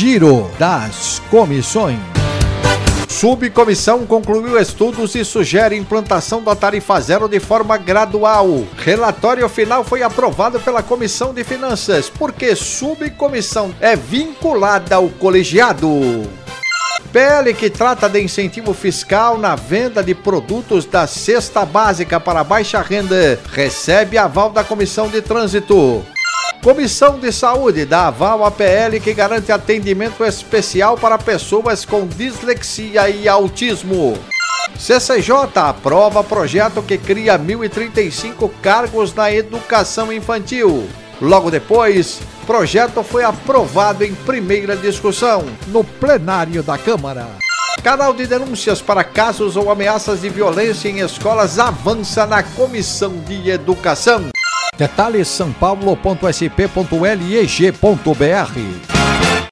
Giro das Comissões. Subcomissão concluiu estudos e sugere implantação da tarifa zero de forma gradual. Relatório final foi aprovado pela Comissão de Finanças, porque subcomissão é vinculada ao colegiado. PL que trata de incentivo fiscal na venda de produtos da cesta básica para baixa renda recebe aval da Comissão de Trânsito. Comissão de Saúde dá aval à PL que garante atendimento especial para pessoas com dislexia e autismo. CCJ aprova projeto que cria 1.035 cargos na educação infantil. Logo depois, projeto foi aprovado em primeira discussão no plenário da Câmara. Canal de denúncias para casos ou ameaças de violência em escolas avança na Comissão de Educação. Detalhes sãopaulo.sp.leg.br